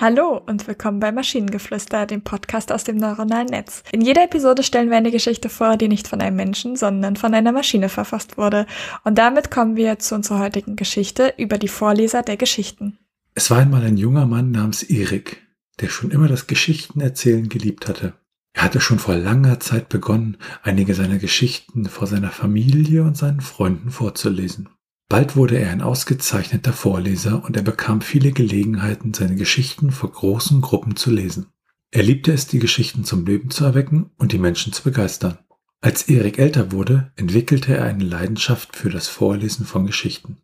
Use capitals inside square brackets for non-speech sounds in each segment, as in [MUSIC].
Hallo und willkommen bei Maschinengeflüster, dem Podcast aus dem neuronalen Netz. In jeder Episode stellen wir eine Geschichte vor, die nicht von einem Menschen, sondern von einer Maschine verfasst wurde. Und damit kommen wir zu unserer heutigen Geschichte über die Vorleser der Geschichten. Es war einmal ein junger Mann namens Erik, der schon immer das Geschichtenerzählen geliebt hatte. Er hatte schon vor langer Zeit begonnen, einige seiner Geschichten vor seiner Familie und seinen Freunden vorzulesen. Bald wurde er ein ausgezeichneter Vorleser und er bekam viele Gelegenheiten, seine Geschichten vor großen Gruppen zu lesen. Er liebte es, die Geschichten zum Leben zu erwecken und die Menschen zu begeistern. Als Erik älter wurde, entwickelte er eine Leidenschaft für das Vorlesen von Geschichten.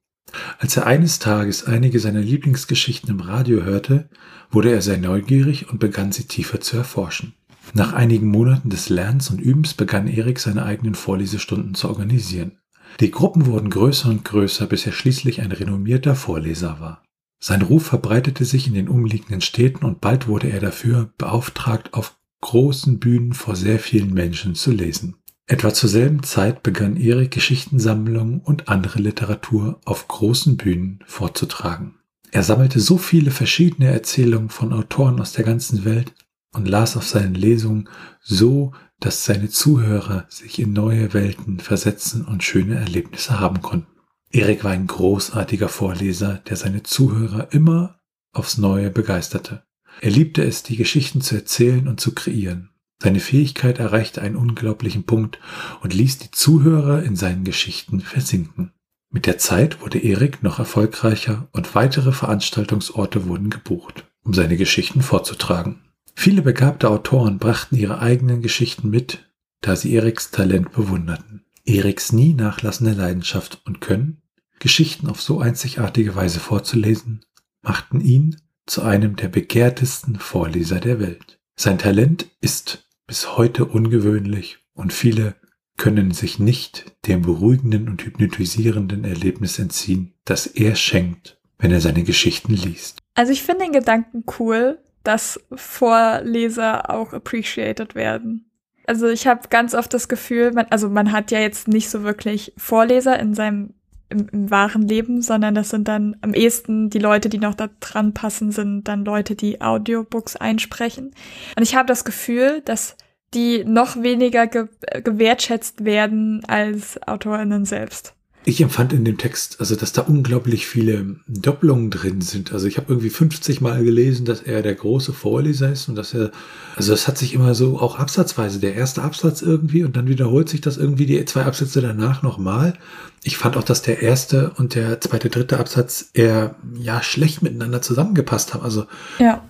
Als er eines Tages einige seiner Lieblingsgeschichten im Radio hörte, wurde er sehr neugierig und begann sie tiefer zu erforschen. Nach einigen Monaten des Lernens und Übens begann Erik seine eigenen Vorlesestunden zu organisieren. Die Gruppen wurden größer und größer, bis er schließlich ein renommierter Vorleser war. Sein Ruf verbreitete sich in den umliegenden Städten und bald wurde er dafür beauftragt, auf großen Bühnen vor sehr vielen Menschen zu lesen. Etwa zur selben Zeit begann Erik Geschichtensammlungen und andere Literatur auf großen Bühnen vorzutragen. Er sammelte so viele verschiedene Erzählungen von Autoren aus der ganzen Welt und las auf seinen Lesungen so dass seine Zuhörer sich in neue Welten versetzen und schöne Erlebnisse haben konnten. Erik war ein großartiger Vorleser, der seine Zuhörer immer aufs Neue begeisterte. Er liebte es, die Geschichten zu erzählen und zu kreieren. Seine Fähigkeit erreichte einen unglaublichen Punkt und ließ die Zuhörer in seinen Geschichten versinken. Mit der Zeit wurde Erik noch erfolgreicher und weitere Veranstaltungsorte wurden gebucht, um seine Geschichten vorzutragen. Viele begabte Autoren brachten ihre eigenen Geschichten mit, da sie Eriks Talent bewunderten. Eriks nie nachlassende Leidenschaft und Können, Geschichten auf so einzigartige Weise vorzulesen, machten ihn zu einem der begehrtesten Vorleser der Welt. Sein Talent ist bis heute ungewöhnlich und viele können sich nicht dem beruhigenden und hypnotisierenden Erlebnis entziehen, das er schenkt, wenn er seine Geschichten liest. Also ich finde den Gedanken cool, dass Vorleser auch appreciated werden. Also ich habe ganz oft das Gefühl, man, also man hat ja jetzt nicht so wirklich Vorleser in seinem im, im, wahren Leben, sondern das sind dann am ehesten die Leute, die noch da dran passen, sind dann Leute, die Audiobooks einsprechen. Und ich habe das Gefühl, dass die noch weniger ge gewertschätzt werden als AutorInnen selbst. Ich empfand in dem Text, also dass da unglaublich viele Doppelungen drin sind. Also ich habe irgendwie 50 Mal gelesen, dass er der große Vorleser ist und dass er, also es hat sich immer so auch absatzweise, der erste Absatz irgendwie und dann wiederholt sich das irgendwie die zwei Absätze danach nochmal. Ich fand auch, dass der erste und der zweite, dritte Absatz eher ja schlecht miteinander zusammengepasst haben. Also ja.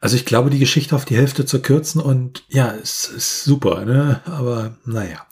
Also ich glaube, die Geschichte auf die Hälfte zu kürzen und ja, es ist super, ne? Aber naja.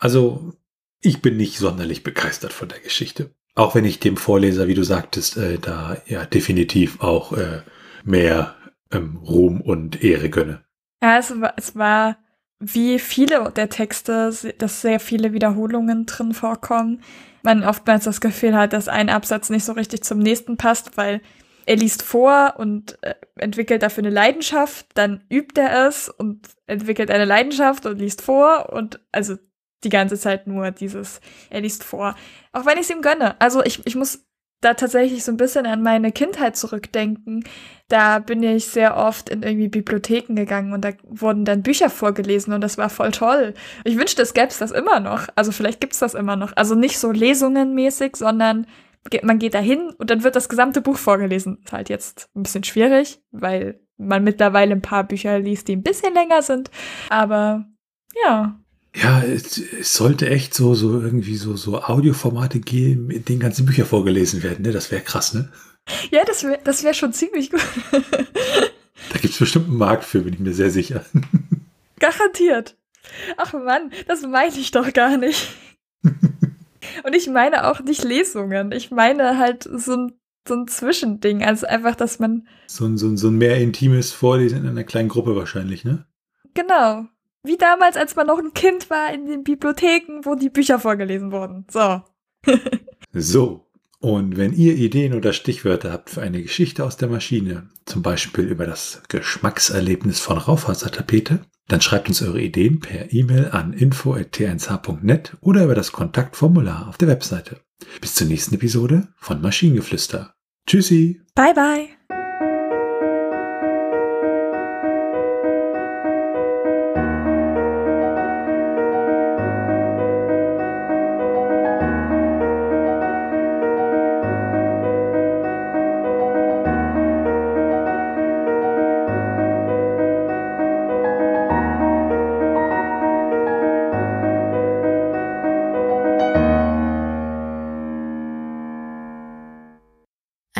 Also ich bin nicht sonderlich begeistert von der Geschichte. Auch wenn ich dem Vorleser, wie du sagtest, äh, da ja definitiv auch äh, mehr ähm, Ruhm und Ehre gönne. Ja, es war, es war wie viele der Texte, dass sehr viele Wiederholungen drin vorkommen. Man oftmals das Gefühl hat, dass ein Absatz nicht so richtig zum nächsten passt, weil er liest vor und äh, entwickelt dafür eine Leidenschaft, dann übt er es und entwickelt eine Leidenschaft und liest vor und also die ganze Zeit nur dieses, er liest vor. Auch wenn ich es ihm gönne. Also ich, ich muss da tatsächlich so ein bisschen an meine Kindheit zurückdenken. Da bin ich sehr oft in irgendwie Bibliotheken gegangen und da wurden dann Bücher vorgelesen und das war voll toll. Ich wünschte, es gäbe das immer noch. Also vielleicht gibt es das immer noch. Also nicht so lesungenmäßig, sondern man geht da hin und dann wird das gesamte Buch vorgelesen. Ist halt jetzt ein bisschen schwierig, weil man mittlerweile ein paar Bücher liest, die ein bisschen länger sind. Aber ja, ja, es, es, sollte echt so, so irgendwie so, so Audioformate geben, in denen ganze Bücher vorgelesen werden, ne? Das wäre krass, ne? Ja, das wäre das wär schon ziemlich gut. [LAUGHS] da gibt es bestimmt einen Markt für, bin ich mir sehr sicher. [LAUGHS] Garantiert. Ach Mann, das meine ich doch gar nicht. [LAUGHS] Und ich meine auch nicht Lesungen. Ich meine halt so ein, so ein Zwischending. Also einfach, dass man. So ein, so, ein, so ein mehr intimes Vorlesen in einer kleinen Gruppe wahrscheinlich, ne? Genau. Wie damals, als man noch ein Kind war in den Bibliotheken, wo die Bücher vorgelesen wurden. So. [LAUGHS] so. Und wenn ihr Ideen oder Stichwörter habt für eine Geschichte aus der Maschine, zum Beispiel über das Geschmackserlebnis von Raufasertapete, dann schreibt uns eure Ideen per E-Mail an info.t1h.net oder über das Kontaktformular auf der Webseite. Bis zur nächsten Episode von Maschinengeflüster. Tschüssi. Bye bye.